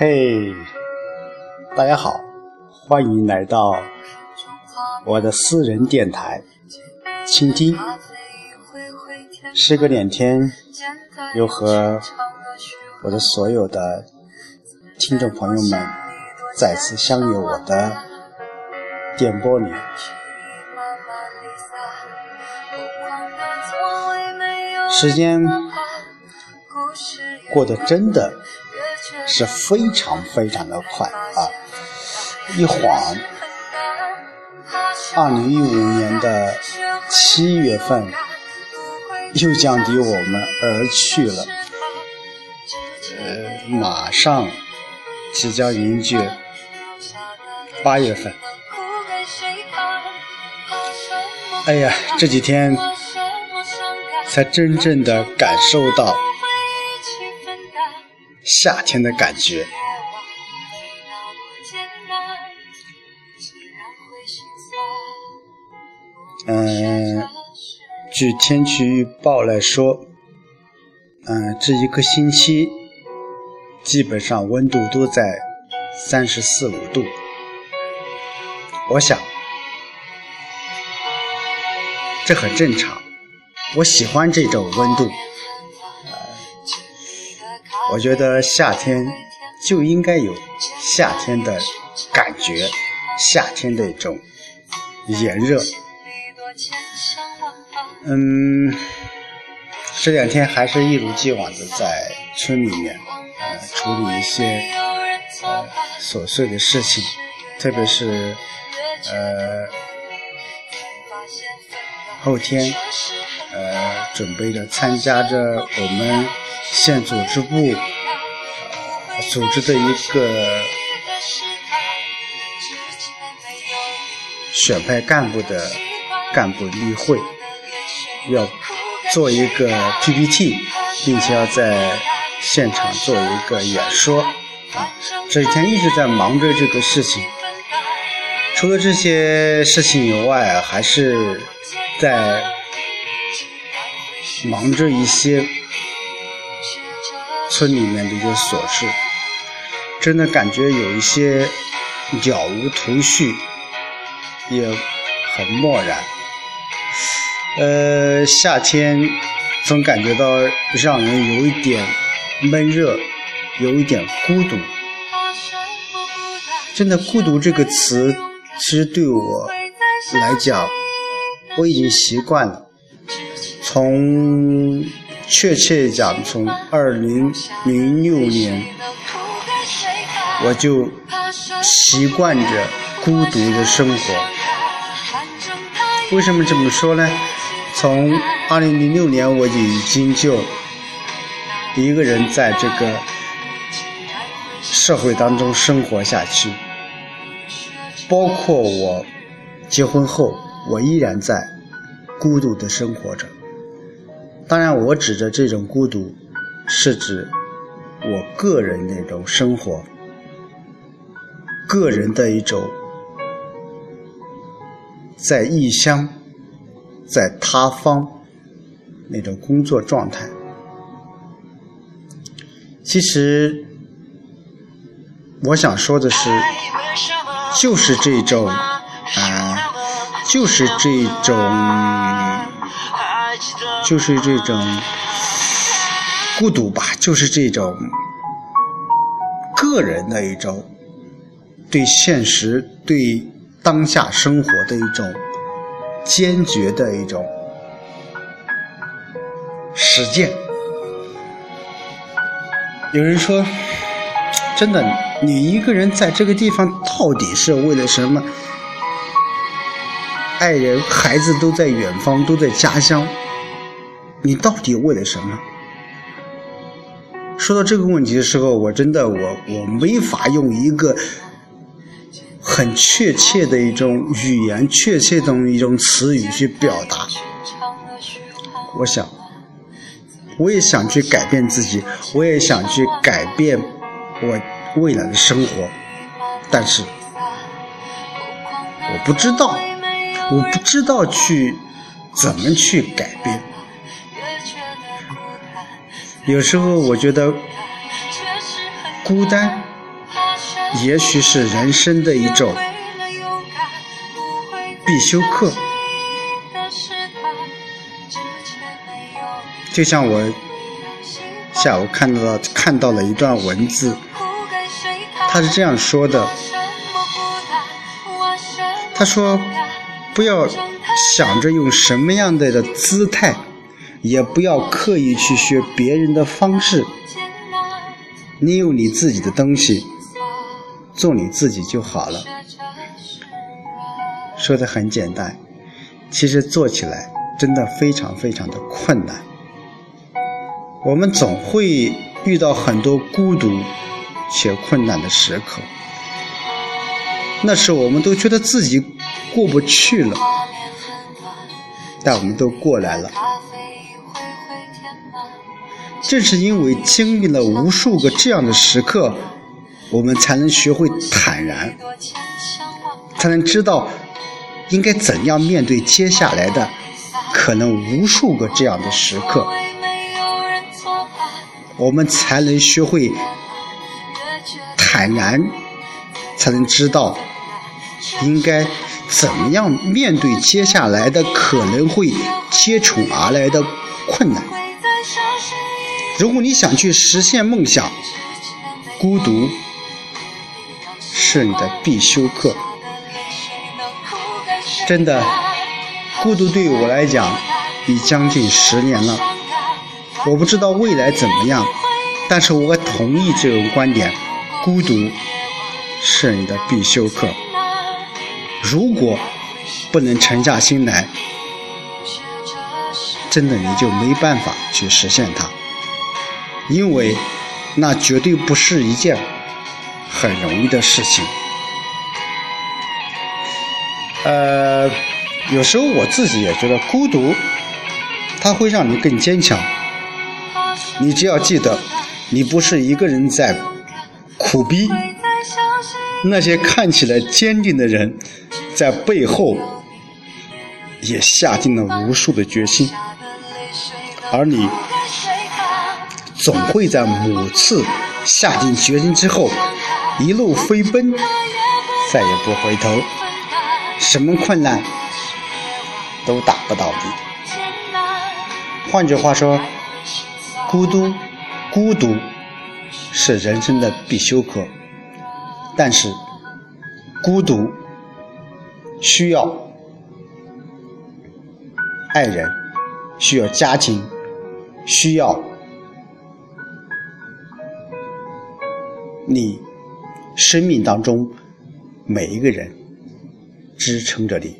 嘿，大家好，欢迎来到我的私人电台，倾听。时隔两天，又和我的所有的听众朋友们再次相约我的电波里。时间过得真的是非常非常的快啊！一晃，二零一五年的七月份又将离我们而去了。呃，马上即将迎接八月份。哎呀，这几天。才真正的感受到夏天的感觉。嗯，据天气预报来说，嗯，这一个星期基本上温度都在三十四五度。我想，这很正常。我喜欢这种温度，我觉得夏天就应该有夏天的感觉，夏天的一种炎热。嗯，这两天还是一如既往的在村里面，呃，处理一些琐碎的事情，特别是呃后天。呃，准备着参加着我们县组织部呃组织的一个选派干部的干部例会，要做一个 PPT，并且要在现场做一个演说。啊，这几天一直在忙着这个事情。除了这些事情以外，还是在。忙着一些村里面的一些琐事，真的感觉有一些了无头绪，也很漠然。呃，夏天总感觉到让人有一点闷热，有一点孤独。真的，孤独这个词，其实对我来讲，我已经习惯了。从确切讲，从二零零六年，我就习惯着孤独的生活。为什么这么说呢？从二零零六年，我就已经就一个人在这个社会当中生活下去，包括我结婚后，我依然在孤独的生活着。当然，我指着这种孤独，是指我个人那种生活，个人的一种在异乡、在他方那种工作状态。其实，我想说的是，就是这种，啊，就是这种。就是这种孤独吧，就是这种个人的一种对现实、对当下生活的一种坚决的一种实践。有人说：“真的，你一个人在这个地方，到底是为了什么？爱人、孩子都在远方，都在家乡。”你到底为了什么？说到这个问题的时候，我真的我我没法用一个很确切的一种语言、确切的一种词语去表达。我想，我也想去改变自己，我也想去改变我未来的生活，但是我不知道，我不知道去怎么去改变。有时候我觉得孤单也许是人生的一种必修课。就像我下午看到看到了一段文字，他是这样说的：“他说，不要想着用什么样的的姿态，也不要刻意去学别人的方式，你有你自己的东西。”做你自己就好了，说的很简单，其实做起来真的非常非常的困难。我们总会遇到很多孤独且困难的时刻，那时我们都觉得自己过不去了，但我们都过来了。正是因为经历了无数个这样的时刻。我们才能学会坦然，才能知道应该怎样面对接下来的可能无数个这样的时刻。我们才能学会坦然，才能知道应该怎么样面对接下来的可能会接踵而来的困难。如果你想去实现梦想，孤独。是你的必修课，真的，孤独对于我来讲已将近十年了。我不知道未来怎么样，但是我同意这种观点：孤独是你的必修课。如果不能沉下心来，真的你就没办法去实现它，因为那绝对不是一件。很容易的事情，呃，有时候我自己也觉得孤独，它会让你更坚强。你只要记得，你不是一个人在苦逼，那些看起来坚定的人，在背后也下定了无数的决心，而你总会在某次下定决心之后。一路飞奔，再也不回头，什么困难都打不倒你。换句话说，孤独，孤独是人生的必修课。但是，孤独需要爱人，需要家庭，需要你。生命当中，每一个人支撑着你。